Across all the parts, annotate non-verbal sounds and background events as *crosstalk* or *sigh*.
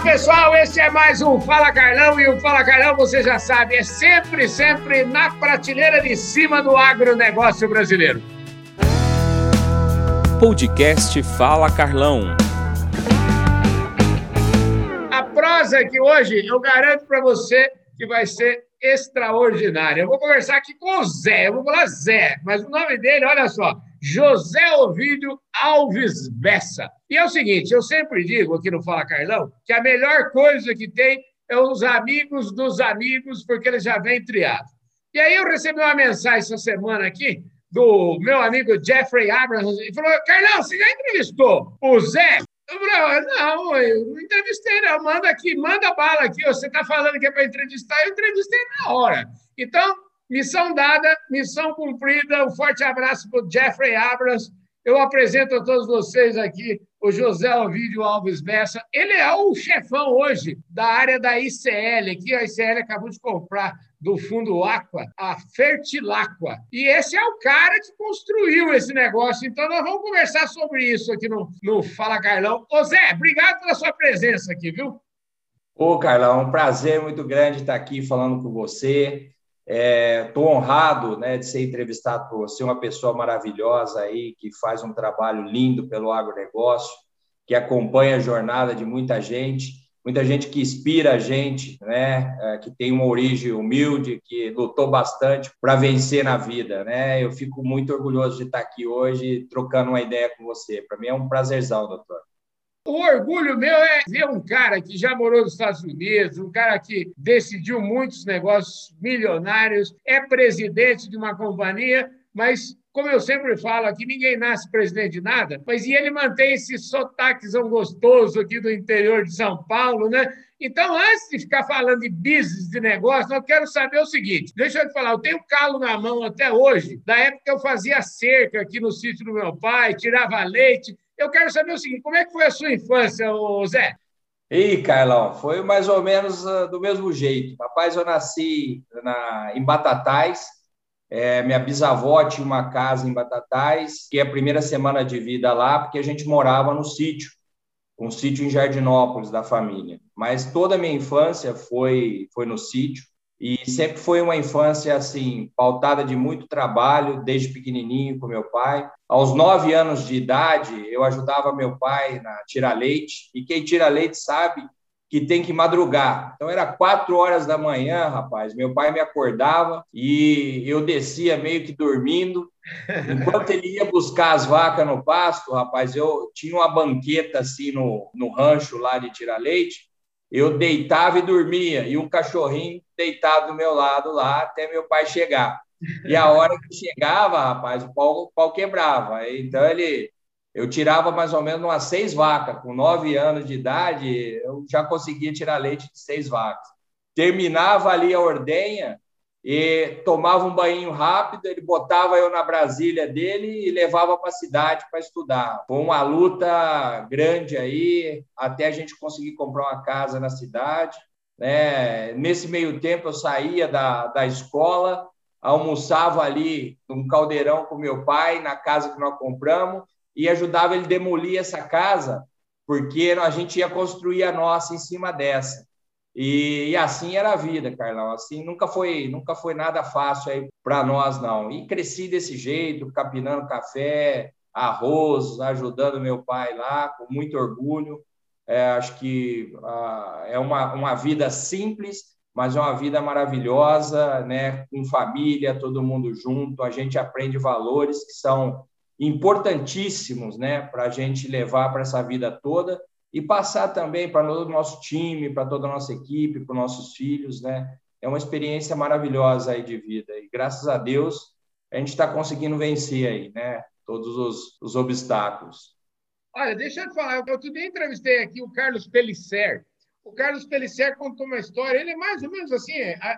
Fala pessoal, esse é mais um Fala Carlão e o Fala Carlão, você já sabe, é sempre, sempre na prateleira de cima do agronegócio brasileiro. Podcast Fala Carlão. A prosa aqui hoje, eu garanto para você que vai ser extraordinária. Eu vou conversar aqui com o Zé, eu vou falar Zé, mas o nome dele, olha só, José Ovídio Alves Bessa. E é o seguinte, eu sempre digo aqui no Fala Carlão que a melhor coisa que tem é os amigos dos amigos, porque eles já vêm triados. E aí eu recebi uma mensagem essa semana aqui do meu amigo Jeffrey Abrams e falou: Carlão, você já entrevistou o Zé? Eu falei, não, eu não entrevistei, não. Manda aqui, manda bala aqui. Você está falando que é para entrevistar, eu entrevistei na hora. Então, Missão dada, missão cumprida. Um forte abraço para o Jeffrey Abrams. Eu apresento a todos vocês aqui o José Ovidio Alves Bessa. Ele é o chefão hoje da área da ICL, que a ICL acabou de comprar do Fundo Aqua, a Fertilaqua. E esse é o cara que construiu esse negócio. Então, nós vamos conversar sobre isso aqui no, no Fala Carlão. Ô Zé, obrigado pela sua presença aqui, viu? Ô, Carlão, um prazer muito grande estar aqui falando com você. Estou é, honrado né, de ser entrevistado por você, uma pessoa maravilhosa aí, que faz um trabalho lindo pelo agronegócio, que acompanha a jornada de muita gente, muita gente que inspira a gente, né, é, que tem uma origem humilde, que lutou bastante para vencer na vida. Né? Eu fico muito orgulhoso de estar aqui hoje trocando uma ideia com você. Para mim é um prazerzão, doutor. O orgulho meu é ver um cara que já morou nos Estados Unidos, um cara que decidiu muitos negócios milionários, é presidente de uma companhia, mas como eu sempre falo aqui, ninguém nasce presidente de nada, mas e ele mantém esse sotaquezão gostoso aqui do interior de São Paulo, né? Então, antes de ficar falando de business, de negócio, eu quero saber o seguinte: deixa eu te falar, eu tenho calo na mão até hoje, da época que eu fazia cerca aqui no sítio do meu pai, tirava leite. Eu quero saber o seguinte: como é que foi a sua infância, Zé? Ih, Carlão, foi mais ou menos uh, do mesmo jeito. Rapaz, eu nasci na, em Batatais. É, minha bisavó tinha uma casa em Batatais, que é a primeira semana de vida lá, porque a gente morava no sítio, um sítio em Jardinópolis da família. Mas toda a minha infância foi, foi no sítio. E sempre foi uma infância assim, pautada de muito trabalho, desde pequenininho com meu pai. Aos nove anos de idade, eu ajudava meu pai na tirar leite. E quem tira leite sabe que tem que madrugar. Então era quatro horas da manhã, rapaz. Meu pai me acordava e eu descia meio que dormindo. Enquanto ele ia buscar as vacas no pasto, rapaz, eu tinha uma banqueta assim no, no rancho lá de tirar leite eu deitava e dormia, e um cachorrinho deitado do meu lado lá até meu pai chegar. E a hora que chegava, rapaz, o pau, o pau quebrava. Então ele, eu tirava mais ou menos umas seis vacas. Com nove anos de idade, eu já conseguia tirar leite de seis vacas. Terminava ali a ordenha, e tomava um banho rápido, ele botava eu na Brasília dele e levava para a cidade para estudar. Foi uma luta grande aí, até a gente conseguir comprar uma casa na cidade. Né? Nesse meio tempo, eu saía da, da escola, almoçava ali num caldeirão com meu pai, na casa que nós compramos, e ajudava ele a demolir essa casa, porque a gente ia construir a nossa em cima dessa. E, e, assim era a vida, Carlão. Assim nunca foi, nunca foi nada fácil aí para nós não. E cresci desse jeito, capinando café, arroz, ajudando meu pai lá, com muito orgulho. É, acho que ah, é uma, uma vida simples, mas é uma vida maravilhosa, né? Com família, todo mundo junto. A gente aprende valores que são importantíssimos, né? Para a gente levar para essa vida toda e passar também para todo o nosso time, para toda a nossa equipe, para os nossos filhos, né? É uma experiência maravilhosa aí de vida e graças a Deus a gente está conseguindo vencer aí, né? Todos os, os obstáculos. Olha, deixa eu te falar, eu dia entrevistei aqui o Carlos Pellicer. O Carlos Pellicer contou uma história, ele é mais ou menos assim,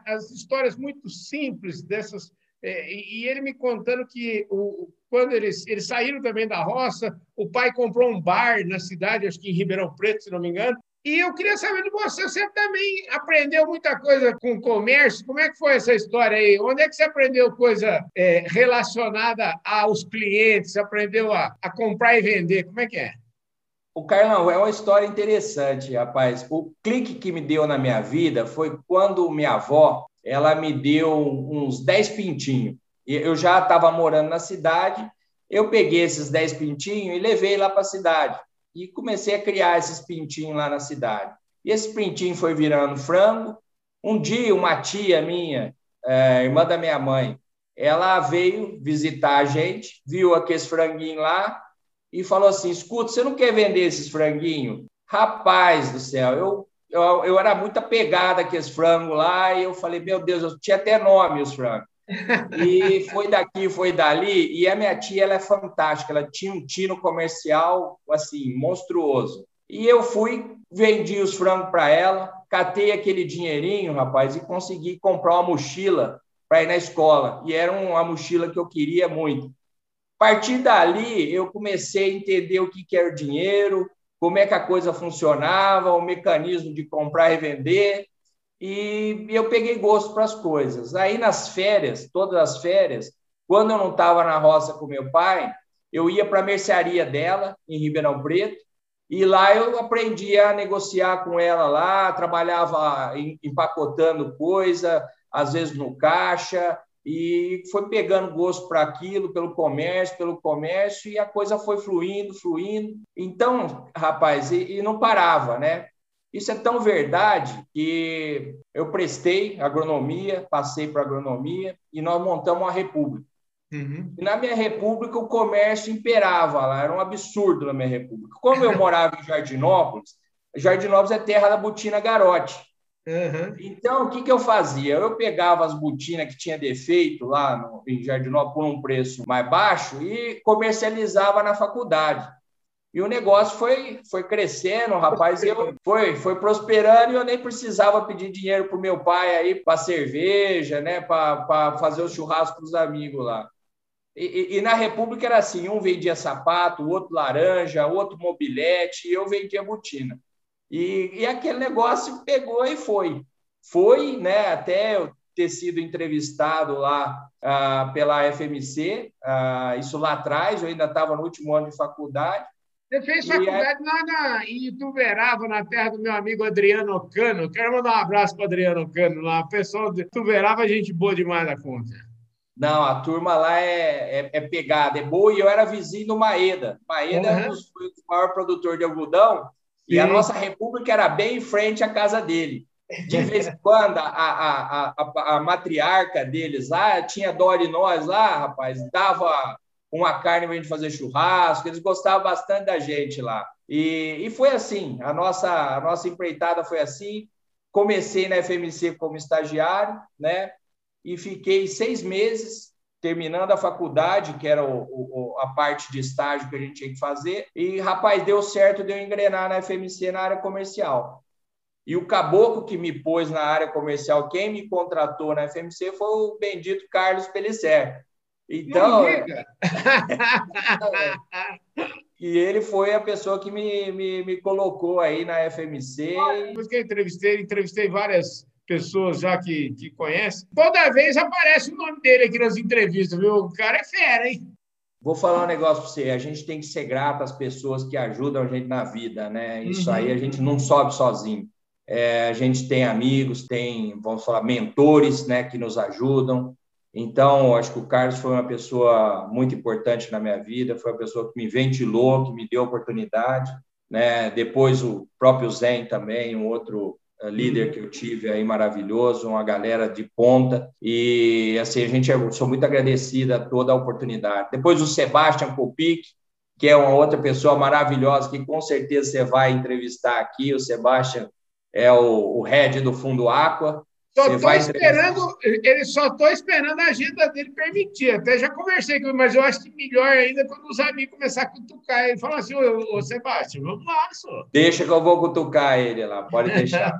as histórias muito simples dessas é, e, ele me contando que o, quando eles, eles saíram também da roça, o pai comprou um bar na cidade, acho que em Ribeirão Preto, se não me engano. E eu queria saber de você, você também aprendeu muita coisa com comércio? Como é que foi essa história aí? Onde é que você aprendeu coisa é, relacionada aos clientes? Aprendeu a, a comprar e vender? Como é que é? O Carlão, é uma história interessante, rapaz. O clique que me deu na minha vida foi quando minha avó, ela me deu uns 10 pintinhos. Eu já estava morando na cidade, eu peguei esses 10 pintinhos e levei lá para a cidade. E comecei a criar esses pintinhos lá na cidade. E esse pintinho foi virando frango. Um dia, uma tia minha, é, irmã da minha mãe, ela veio visitar a gente, viu aqueles franguinhos lá e falou assim: escuta, você não quer vender esses franguinhos? Rapaz do céu, eu, eu, eu era muito apegada àqueles frangos lá e eu falei: meu Deus, eu tinha até nome os frangos. E foi daqui, foi dali. E a minha tia, ela é fantástica. Ela tinha um tino comercial, assim, monstruoso. E eu fui, vendi os frangos para ela, catei aquele dinheirinho, rapaz, e consegui comprar uma mochila para ir na escola. E era uma mochila que eu queria muito. A partir dali, eu comecei a entender o que era o dinheiro, como é que a coisa funcionava, o mecanismo de comprar e vender e eu peguei gosto para as coisas. Aí nas férias, todas as férias, quando eu não estava na roça com meu pai, eu ia para a mercearia dela, em Ribeirão Preto, e lá eu aprendi a negociar com ela lá, trabalhava empacotando coisa, às vezes no caixa, e foi pegando gosto para aquilo, pelo comércio, pelo comércio, e a coisa foi fluindo, fluindo. Então, rapaz, e, e não parava, né? Isso é tão verdade que eu prestei agronomia, passei para agronomia e nós montamos uma república. Uhum. E na minha república o comércio imperava lá, era um absurdo na minha república. Como eu morava em Jardinópolis, Jardinópolis é terra da botina garote. Uhum. Então, o que, que eu fazia? Eu pegava as botinas que tinha defeito lá no, em Jardinópolis por um preço mais baixo e comercializava na faculdade. E o negócio foi, foi crescendo, rapaz, eu foi, foi prosperando e eu nem precisava pedir dinheiro para o meu pai aí para cerveja, né, para fazer o churrasco para os amigos lá. E, e, e, na República era assim: um vendia sapato, outro laranja, outro mobilete, e eu vendia botina. E, e aquele negócio pegou e foi. Foi, né, até eu ter sido entrevistado lá ah, pela FMC, ah, isso lá atrás, eu ainda estava no último ano de faculdade, você fez faculdade é... lá na, em Ituverava, na terra do meu amigo Adriano Cano. Quero mandar um abraço para Adriano Cano lá. O pessoal de Ituverava, gente boa demais da conta. Não, a turma lá é, é, é, pegada, é boa. E eu era vizinho do Maeda. Maeda uhum. é um dos, o maior produtor de algodão. Sim. E a nossa república era bem em frente à casa dele. De vez em quando, a, a, a, a, matriarca deles lá tinha dó de nós lá, rapaz, dava uma carne para a gente fazer churrasco, eles gostavam bastante da gente lá. E, e foi assim, a nossa, a nossa empreitada foi assim. Comecei na FMC como estagiário, né? E fiquei seis meses terminando a faculdade, que era o, o, a parte de estágio que a gente tinha que fazer. E, rapaz, deu certo de eu engrenar na FMC na área comercial. E o caboclo que me pôs na área comercial, quem me contratou na FMC foi o bendito Carlos Pellicer. Então. *laughs* e ele foi a pessoa que me, me, me colocou aí na FMC. Depois que eu entrevistei, entrevistei várias pessoas já que, que conhecem. Toda vez aparece o nome dele aqui nas entrevistas, viu? O cara é fera, hein? Vou falar um negócio para você. A gente tem que ser grato às pessoas que ajudam a gente na vida, né? Isso uhum. aí a gente não sobe sozinho. É, a gente tem amigos, tem, vamos falar, mentores, né, que nos ajudam. Então, acho que o Carlos foi uma pessoa muito importante na minha vida, foi uma pessoa que me ventilou, que me deu oportunidade. Né? Depois, o próprio Zen também, um outro eh, líder que eu tive aí maravilhoso, uma galera de ponta. E, assim, a gente, eu sou muito agradecida a toda a oportunidade. Depois, o Sebastian Kopic, que é uma outra pessoa maravilhosa, que com certeza você vai entrevistar aqui. O Sebastian é o, o head do Fundo Aqua, só estou esperando, ele só estou esperando a agenda dele permitir. Até já conversei com ele, mas eu acho que melhor ainda quando os amigos começar a cutucar ele. Fala assim, ô, ô Sebastião, vamos lá, senhor. Deixa que eu vou cutucar ele lá, pode deixar.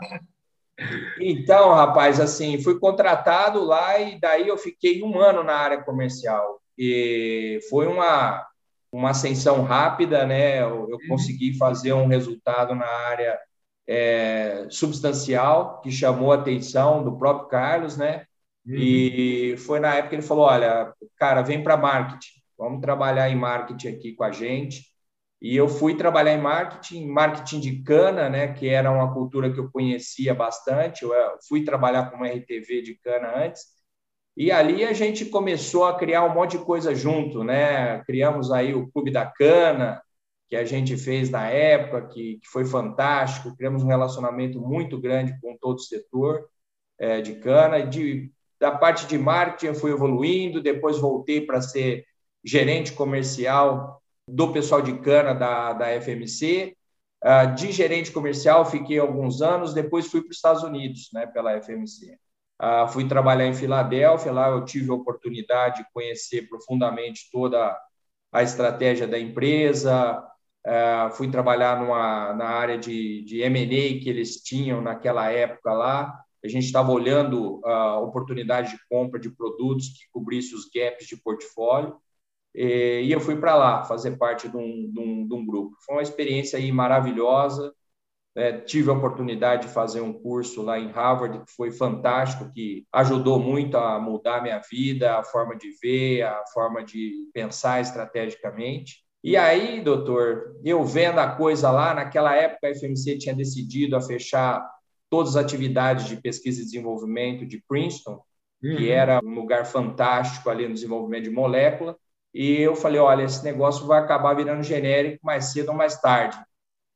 então, rapaz, assim, fui contratado lá e daí eu fiquei um ano na área comercial. E foi uma, uma ascensão rápida, né? Eu, eu uhum. consegui fazer um resultado na área é, substancial que chamou a atenção do próprio Carlos, né? Uhum. E foi na época que ele falou: olha, cara, vem para marketing, vamos trabalhar em marketing aqui com a gente. E eu fui trabalhar em marketing, marketing de cana, né, que era uma cultura que eu conhecia bastante. Eu fui trabalhar com uma RTV de cana antes. E ali a gente começou a criar um monte de coisa junto, né? Criamos aí o Clube da Cana, que a gente fez na época, que, que foi fantástico. Criamos um relacionamento muito grande com todo o setor é, de cana. De, da parte de marketing, eu fui evoluindo, depois voltei para ser gerente comercial do pessoal de cana da, da FMC. Uh, ah, de gerente comercial, fiquei alguns anos, depois fui para os Estados Unidos, né, pela FMC. Uh, ah, fui trabalhar em Filadélfia, lá eu tive a oportunidade de conhecer profundamente toda a estratégia da empresa, uh, fui trabalhar numa, na área de, de M&A que eles tinham naquela época lá, a gente estava olhando a oportunidade de compra de produtos que cobrisse os gaps de portfólio, e eu fui para lá fazer parte de um, de, um, de um, grupo. Foi uma experiência aí maravilhosa. É, tive a oportunidade de fazer um curso lá em Harvard que foi fantástico, que ajudou muito a mudar minha vida, a forma de ver, a forma de pensar estrategicamente. E aí, doutor, eu vendo a coisa lá, naquela época a FMC tinha decidido a fechar todas as atividades de pesquisa e desenvolvimento de Princeton, uhum. que era um lugar fantástico ali no desenvolvimento de molécula. E eu falei, olha, esse negócio vai acabar virando genérico mais cedo ou mais tarde.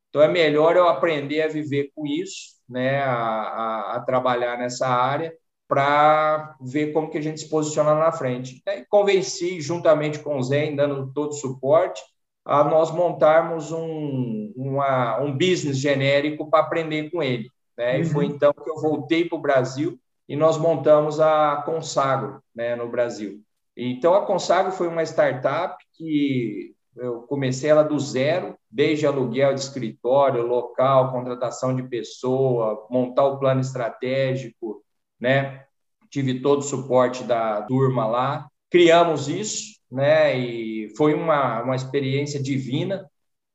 Então é melhor eu aprender a viver com isso, né, a, a, a trabalhar nessa área para ver como que a gente se posiciona na frente. E convenci, juntamente com o Zé, dando todo o suporte, a nós montarmos um, uma, um business genérico para aprender com ele. Né? Uhum. E foi então que eu voltei para o Brasil e nós montamos a Consagro né, no Brasil. Então, a Consagro foi uma startup que eu comecei ela do zero, desde aluguel de escritório, local, contratação de pessoa, montar o plano estratégico, né? Tive todo o suporte da turma lá. Criamos isso, né? E foi uma, uma experiência divina.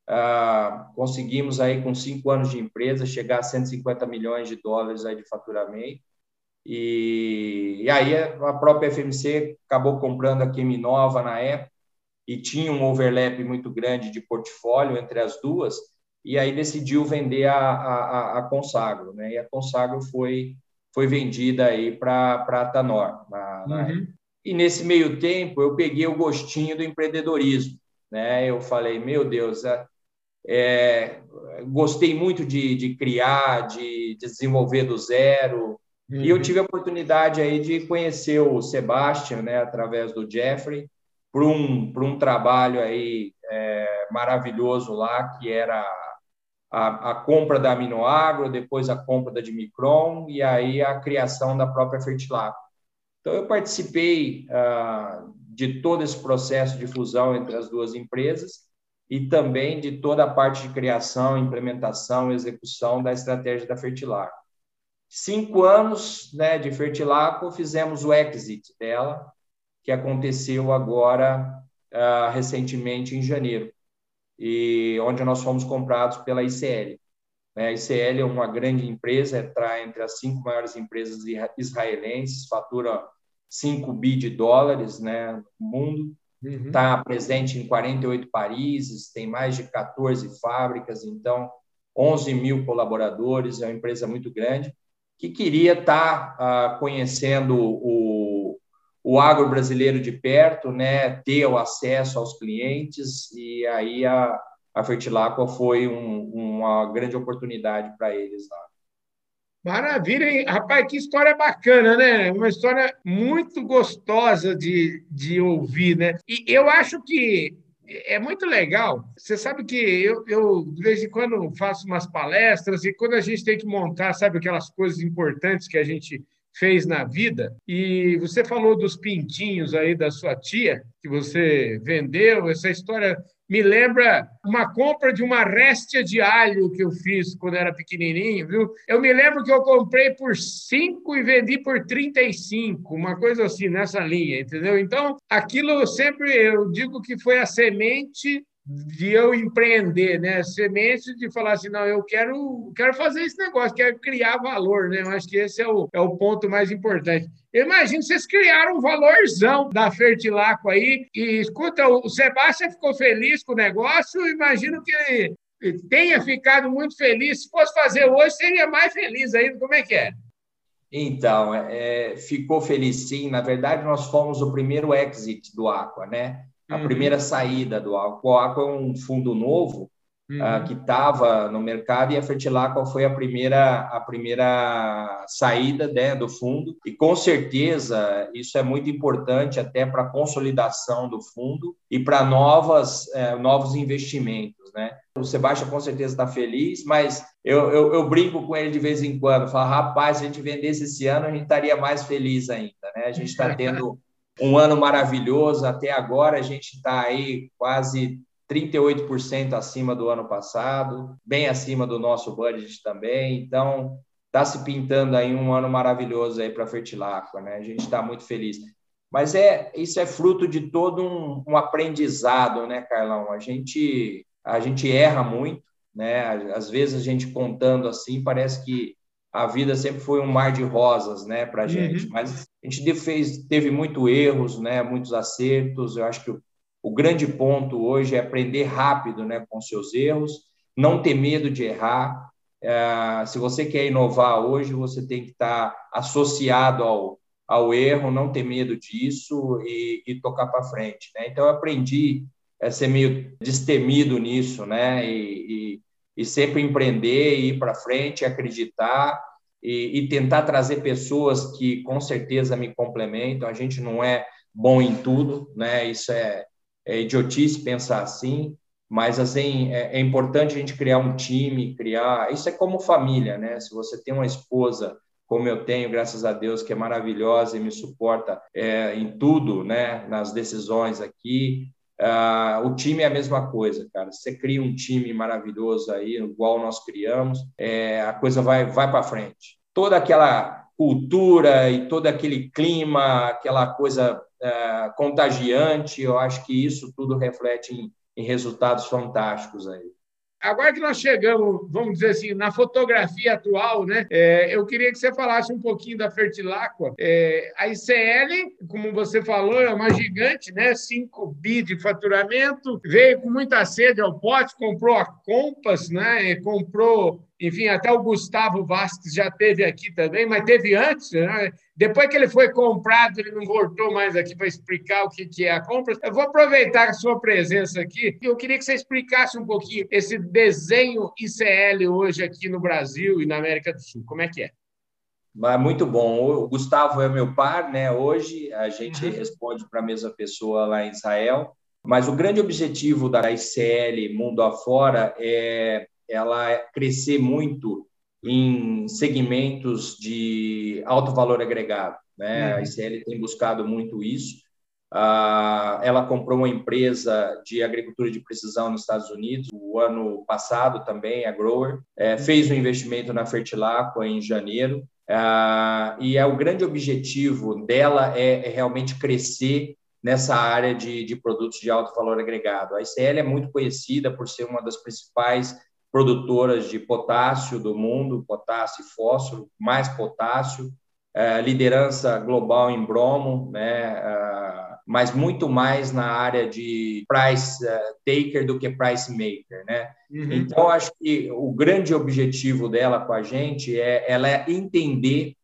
Ah, conseguimos aí, com cinco anos de empresa, chegar a 150 milhões de dólares aí de faturamento. E, e aí a própria FMC acabou comprando a Nova na época e tinha um overlap muito grande de portfólio entre as duas, e aí decidiu vender a, a, a Consagro, né? E a Consagro foi, foi vendida aí para a Tanor. Na... Uhum. E nesse meio tempo eu peguei o gostinho do empreendedorismo, né? Eu falei, meu Deus, é, é gostei muito de, de criar, de, de desenvolver do zero, Uhum. E eu uhum. tive a oportunidade aí de conhecer o Sebastian, né, através do Jeffrey, para um, por um trabalho aí é, maravilhoso lá, que era a, a, compra da Aminoagro, depois a compra da Dimicron e aí a criação da própria Fertilaco. Então, eu participei ah, de todo esse processo de fusão entre as duas empresas e também de toda a parte de criação, implementação execução da estratégia da Fertilaco cinco anos né, de Fertilaco, fizemos o exit dela, que aconteceu agora uh, recentemente em janeiro, e onde nós fomos comprados pela ICL. Né, a ICL é uma grande empresa, está entre as cinco maiores empresas israelenses, fatura 5 bi de dólares né, no mundo, está uhum. presente em 48 países, tem mais de 14 fábricas, então 11 mil colaboradores, é uma empresa muito grande que queria estar tá, uh, conhecendo o, o agro brasileiro de perto, né, ter o acesso aos clientes, e aí a, a Fertilacqua foi um, uma grande oportunidade para eles lá. Maravilha, hein? Rapaz, que história bacana, né? Uma história muito gostosa de, de ouvir, né? E eu acho que é muito legal. Você sabe que eu, eu, de vez em quando, faço umas palestras e quando a gente tem que montar, sabe, aquelas coisas importantes que a gente fez na vida. E você falou dos pintinhos aí da sua tia, que você vendeu, essa história me lembra uma compra de uma réstia de alho que eu fiz quando era pequenininho, viu? Eu me lembro que eu comprei por 5 e vendi por 35, uma coisa assim nessa linha, entendeu? Então, aquilo sempre eu digo que foi a semente de eu empreender, né? Semente de falar assim, não, eu quero, quero fazer esse negócio, quero criar valor, né? Eu acho que esse é o, é o ponto mais importante. Eu imagino vocês criaram um valorzão da Fertilaco aí, e escuta, o Sebastião ficou feliz com o negócio, imagino que tenha ficado muito feliz. Se fosse fazer hoje, seria mais feliz ainda. Como é que é? Então, é, ficou feliz sim. Na verdade, nós fomos o primeiro exit do Aqua, né? A uhum. primeira saída do Aqua. O Aqua é um fundo novo uhum. uh, que estava no mercado e a Fertilacqua foi a primeira a primeira saída né, do fundo e com certeza isso é muito importante até para a consolidação do fundo e para novas uh, novos investimentos, né? O Sebastião com certeza está feliz, mas eu, eu, eu, brinco com ele de vez em quando, falo, rapaz, se a gente vendesse esse ano, a gente estaria mais feliz ainda, né? A gente está *laughs* tendo um ano maravilhoso, até agora a gente está aí quase 38% acima do ano passado, bem acima do nosso budget também. Então, está se pintando aí um ano maravilhoso aí para Fertilacqua, né? A gente está muito feliz. Mas é isso é fruto de todo um, um, aprendizado, né, Carlão? A gente a gente erra muito, né? Às vezes a gente contando assim parece que a vida sempre foi um mar de rosas, né, para gente. Uhum. Mas a gente fez, teve muito erros, né, muitos acertos. Eu acho que o o grande ponto hoje é aprender rápido né, com seus erros, não ter medo de errar. É, se você quer inovar hoje, você tem que estar associado ao, ao erro, não ter medo disso e, e tocar para frente. Né? Então, eu aprendi a ser meio destemido nisso, né? E, e, e sempre empreender, ir para frente, acreditar e, e tentar trazer pessoas que com certeza me complementam. A gente não é bom em tudo, né? Isso é, é idiotice pensar assim, mas assim é, é, importante a gente criar um time, criar. Isso é como família, né? Se você tem uma esposa como eu tenho, graças a Deus, que é maravilhosa e me suporta é, em tudo, né? Nas decisões aqui. Uh, o time é a mesma coisa, cara. Você cria um time maravilhoso aí, igual nós criamos, é, a coisa vai, vai para frente. Toda aquela cultura e todo aquele clima, aquela coisa é, contagiante. Eu acho que isso tudo reflete em, em resultados fantásticos aí. Agora que nós chegamos, vamos dizer assim, na fotografia atual, né? É, eu queria que você falasse um pouquinho da Fertilacqua. É, a ICL, como você falou, é uma gigante, né? 5 bi de faturamento, veio com muita sede ao pote, comprou a Compass, né? comprou enfim, até o Gustavo Vasques já teve aqui também, mas teve antes. Né? Depois que ele foi comprado, ele não voltou mais aqui para explicar o que é a compra. Eu vou aproveitar a sua presença aqui. Eu queria que você explicasse um pouquinho esse desenho ICL hoje aqui no Brasil e na América do Sul. Como é que é? Muito bom. O Gustavo é meu par, né? Hoje a gente uhum. responde para a mesma pessoa lá em Israel. Mas o grande objetivo da ICL mundo afora é ela crescer muito em segmentos de alto valor agregado. Né? Uhum. A ICL tem buscado muito isso. Uh, ela comprou uma empresa de agricultura de precisão nos Estados Unidos o ano passado também, a Grower, é, fez um investimento na Fertilacqua em janeiro. Uh, e é o grande objetivo dela é, é realmente crescer nessa área de, de, produtos de alto valor agregado. A ICL é muito conhecida por ser uma das principais produtoras de potássio do mundo, potássio e fósforo, mais potássio, é, liderança global em bromo, né, é, mas muito mais na área de price é, taker do que price maker, né? Uhum. Então acho que o grande objetivo dela com a gente é ela entender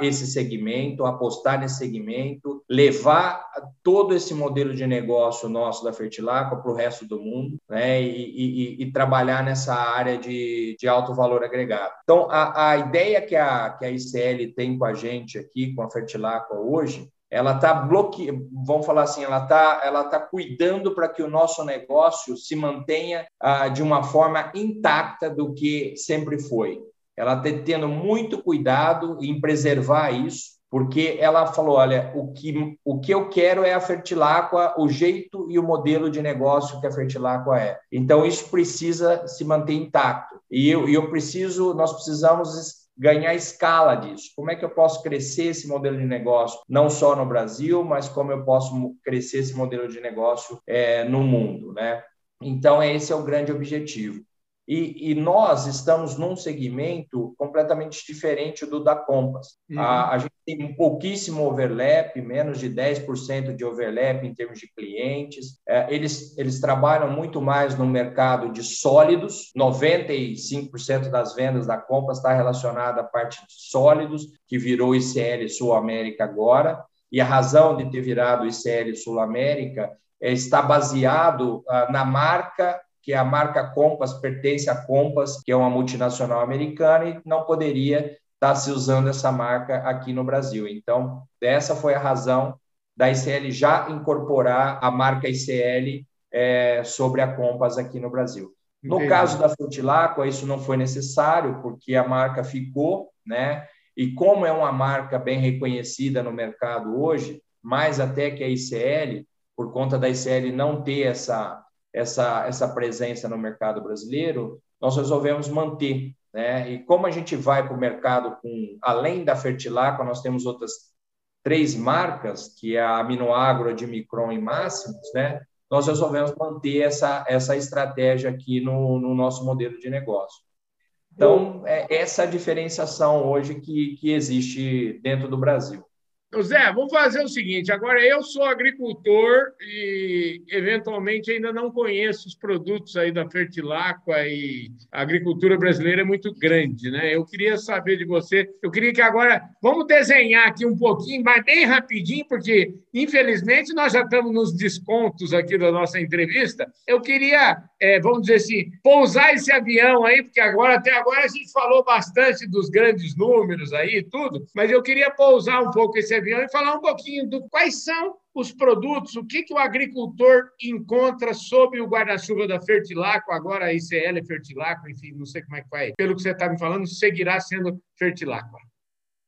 esse segmento, apostar nesse segmento, levar todo esse modelo de negócio nosso da Fertilaco para o resto do mundo, né? E, e, e, trabalhar nessa área de, de alto valor agregado. Então, a, a ideia que a, que a ICL tem com a gente aqui, com a Fertilaco hoje, ela está bloqueando, vamos falar assim, ela está ela tá cuidando para que o nosso negócio se mantenha ah, de uma forma intacta do que sempre foi ela está tendo muito cuidado em preservar isso, porque ela falou: olha, o que, o que eu quero é a Fertilacqua, o jeito e o modelo de negócio que a Fertilacqua é. Então, isso precisa se manter intacto. E eu, eu preciso, nós precisamos ganhar escala disso. Como é que eu posso crescer esse modelo de negócio, não só no Brasil, mas como eu posso crescer esse modelo de negócio é, no mundo, né? Então, esse é o grande objetivo. E, e, nós estamos num segmento completamente diferente do da Compass. Uhum. A, a, gente tem um pouquíssimo overlap, menos de 10% de overlap em termos de clientes. É, eles, eles trabalham muito mais no mercado de sólidos, 95% das vendas da Compass está relacionada à parte de sólidos, que virou ICL Sul América agora. E a razão de ter virado ICL Sul América é, está baseado ah, na marca que a marca Compass pertence à Compass, que é uma multinacional americana, e não poderia estar se usando essa marca aqui no Brasil. Então, essa foi a razão da ICL já incorporar a marca ICL é, sobre a Compass aqui no Brasil. No Entendi. caso da Frutilacqua, isso não foi necessário, porque a marca ficou, né? E como é uma marca bem reconhecida no mercado hoje, mais até que a ICL, por conta da ICL não ter essa essa, essa presença no mercado brasileiro, nós resolvemos manter. Né? E como a gente vai para o mercado com, além da Fertilacqua, nós temos outras três marcas, que é a Aminoagro, de Micron e Máximos, né? nós resolvemos manter essa, essa estratégia aqui no, no nosso modelo de negócio. Então, é essa diferenciação hoje que, que existe dentro do Brasil. Zé, vamos fazer o seguinte: agora eu sou agricultor e, eventualmente, ainda não conheço os produtos aí da Fertilacqua e a agricultura brasileira é muito grande, né? Eu queria saber de você, eu queria que agora, vamos desenhar aqui um pouquinho, mas bem rapidinho, porque, infelizmente, nós já estamos nos descontos aqui da nossa entrevista. Eu queria, é, vamos dizer assim, pousar esse avião aí, porque agora, até agora, a gente falou bastante dos grandes números aí e tudo, mas eu queria pousar um pouco esse avião e falar um pouquinho do quais são os produtos, o que, que o agricultor encontra sob o guarda-chuva da Fertilaco, agora a ICL é Fertilaco, enfim, não sei como é que vai. Pelo que você está me falando, seguirá sendo Fertilaco.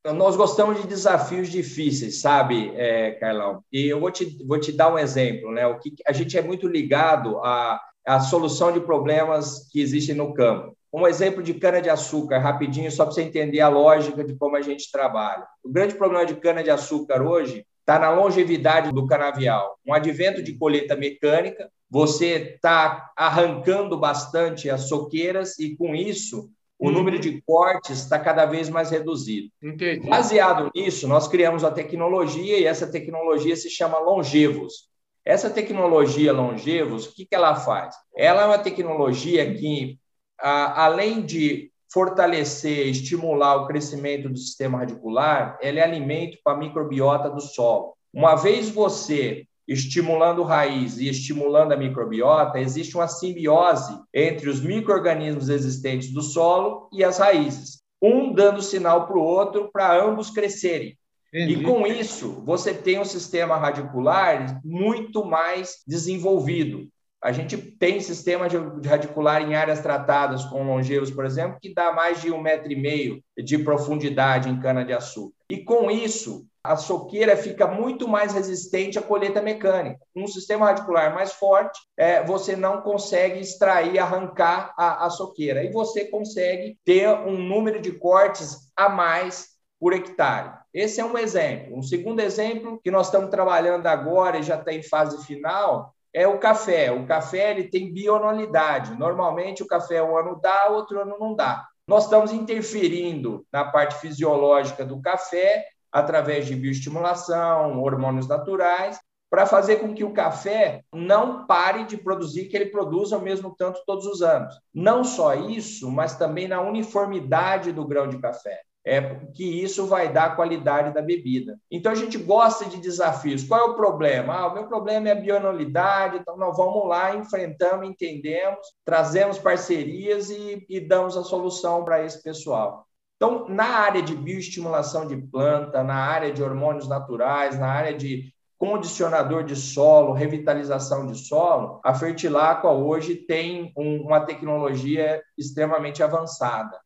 Nós gostamos de desafios difíceis, sabe, é, Carlão? E eu vou te, vou te dar um exemplo, né? O que a gente é muito ligado à, à solução de problemas que existem no campo. Um exemplo de cana-de-açúcar, rapidinho, só para você entender a lógica de como a gente trabalha. O grande problema de cana-de-açúcar hoje está na longevidade do canavial. Um advento de colheita mecânica, você está arrancando bastante as soqueiras e, com isso, o uhum. número de cortes está cada vez mais reduzido. Entendi. Baseado nisso, nós criamos a tecnologia e essa tecnologia se chama Longevos. Essa tecnologia Longevos, o que, que ela faz? Ela é uma tecnologia que além de fortalecer, estimular o crescimento do sistema radicular, ele é alimento para a microbiota do solo. Uma vez você estimulando raiz e estimulando a microbiota, existe uma simbiose entre os micro-organismos existentes do solo e as raízes, um dando sinal para o outro para ambos crescerem. Entendi. E com isso, você tem um sistema radicular muito mais desenvolvido. A gente tem sistema de radicular em áreas tratadas com longevos, por exemplo, que dá mais de um metro e meio de profundidade em cana-de-açúcar. E com isso, a soqueira fica muito mais resistente à colheita mecânica. Um sistema radicular mais forte, é, você não consegue extrair, arrancar a, a soqueira. E você consegue ter um número de cortes a mais por hectare. Esse é um exemplo. Um segundo exemplo que nós estamos trabalhando agora e já está em fase final é o café. O café ele tem bionalidade. Normalmente o café um ano dá, outro ano não dá. Nós estamos interferindo na parte fisiológica do café através de bioestimulação, hormônios naturais, para fazer com que o café não pare de produzir, que ele produza ao mesmo tanto todos os anos. Não só isso, mas também na uniformidade do grão de café é que isso vai dar qualidade da bebida. Então a gente gosta de desafios. Qual é o problema? Ah, o meu problema é a bionalidade, então nós vamos lá, enfrentamos, entendemos, trazemos parcerias e, e damos a solução para esse pessoal. Então, na área de bioestimulação de planta, na área de hormônios naturais, na área de condicionador de solo, revitalização de solo, a Fertilacqua hoje tem um, uma tecnologia extremamente avançada.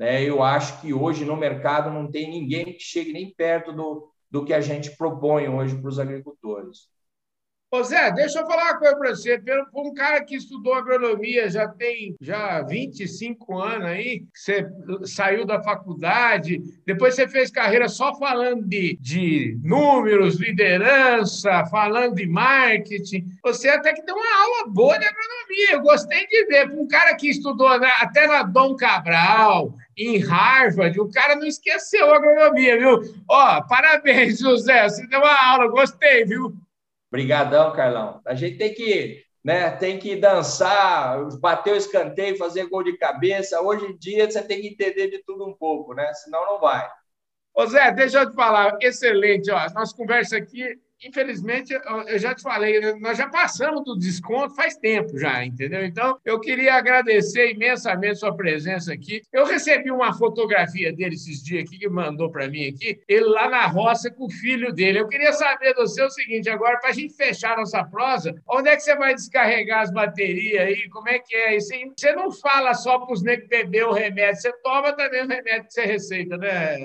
Né? Eu acho que hoje no mercado não tem ninguém que chegue nem perto do, do que a gente propõe hoje para os agricultores. Ô Zé, deixa eu falar uma coisa para você. Por um cara que estudou agronomia já tem já 25 anos aí, você saiu da faculdade, depois você fez carreira só falando de, de números, liderança, falando de marketing. Você até que deu uma aula boa de agronomia. Eu gostei de ver. Para um cara que estudou até na Dom Cabral, em Harvard, o cara não esqueceu a agronomia, viu? Ó, parabéns, José. Você deu uma aula, gostei, viu? Obrigadão, Carlão. A gente tem que, né, tem que dançar, bater o escanteio, fazer gol de cabeça. Hoje em dia você tem que entender de tudo um pouco, né? Senão não vai. Ô Zé, deixa eu te falar, excelente. Ó, nossa conversa aqui infelizmente, eu já te falei, nós já passamos do desconto faz tempo já, entendeu? Então, eu queria agradecer imensamente sua presença aqui. Eu recebi uma fotografia dele esses dias aqui, que mandou para mim aqui, ele lá na roça com o filho dele. Eu queria saber do seu o seguinte, agora, para a gente fechar nossa prosa, onde é que você vai descarregar as baterias aí? Como é que é isso? Você não fala só para os negros beber o remédio, você toma também o remédio que você receita, né?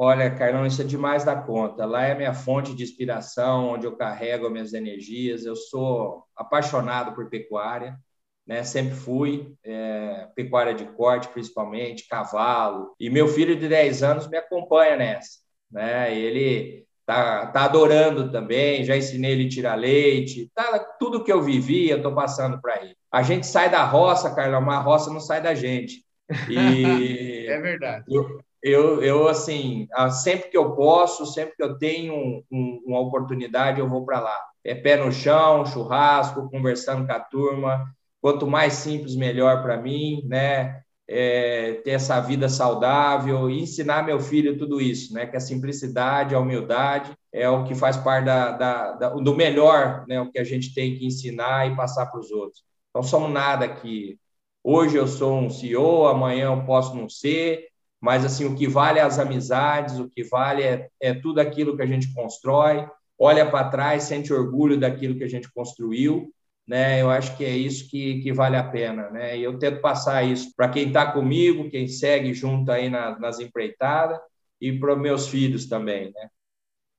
Olha, Carlão, isso é demais da conta. Lá é a minha fonte de inspiração, onde eu carrego as minhas energias. Eu sou apaixonado por pecuária, né? Sempre fui, é, pecuária de corte, principalmente, cavalo. E meu filho de 10 anos me acompanha nessa, né? Ele tá, tá adorando também, já ensinei ele a tirar leite, tá, tudo que eu vivi, eu tô passando para ele. A gente sai da roça, Carlão, mas a roça não sai da gente. E *laughs* é verdade. Eu, eu, eu assim, ah, sempre que eu posso, sempre que eu tenho um, um, uma oportunidade, eu vou para lá. É pé no chão, churrasco, conversando com a turma. Quanto mais simples, melhor para mim, né? É, ter essa vida saudável e ensinar meu filho tudo isso, né? Que a simplicidade, a humildade é o que faz parte da, da, da, do melhor, né? O que a gente tem que ensinar e passar para os outros. Não somos nada aqui. Hoje eu sou um CEO, amanhã eu posso não ser, mas assim o que vale é as amizades, o que vale é, é tudo aquilo que a gente constrói, olha para trás, sente orgulho daquilo que a gente construiu, né? Eu acho que é isso que, que vale a pena, né? E eu tento passar isso para quem está comigo, quem segue junto aí na, nas empreitadas e para meus filhos também, né?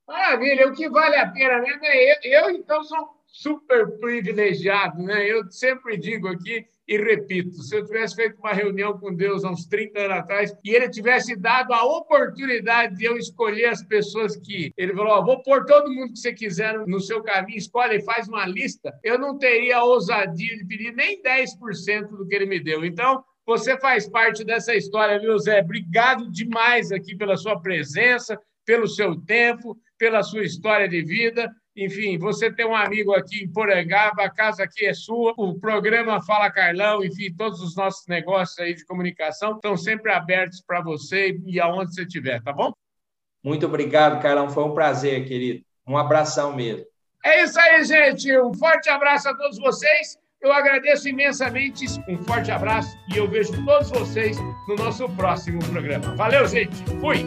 Maravilha, o que vale a pena mesmo é eu, eu então sou super privilegiado, né? Eu sempre digo aqui e repito, se eu tivesse feito uma reunião com Deus há uns 30 anos atrás e ele tivesse dado a oportunidade de eu escolher as pessoas que ele falou: vou pôr todo mundo que você quiser no seu caminho, escolhe e faz uma lista, eu não teria a ousadia de pedir nem 10% do que ele me deu. Então, você faz parte dessa história, viu, Zé? Obrigado demais aqui pela sua presença, pelo seu tempo, pela sua história de vida. Enfim, você tem um amigo aqui em Porangaba, a casa aqui é sua, o programa Fala Carlão, enfim, todos os nossos negócios aí de comunicação estão sempre abertos para você e aonde você estiver, tá bom? Muito obrigado, Carlão. Foi um prazer, querido. Um abração mesmo. É isso aí, gente. Um forte abraço a todos vocês. Eu agradeço imensamente. Um forte abraço e eu vejo todos vocês no nosso próximo programa. Valeu, gente. Fui.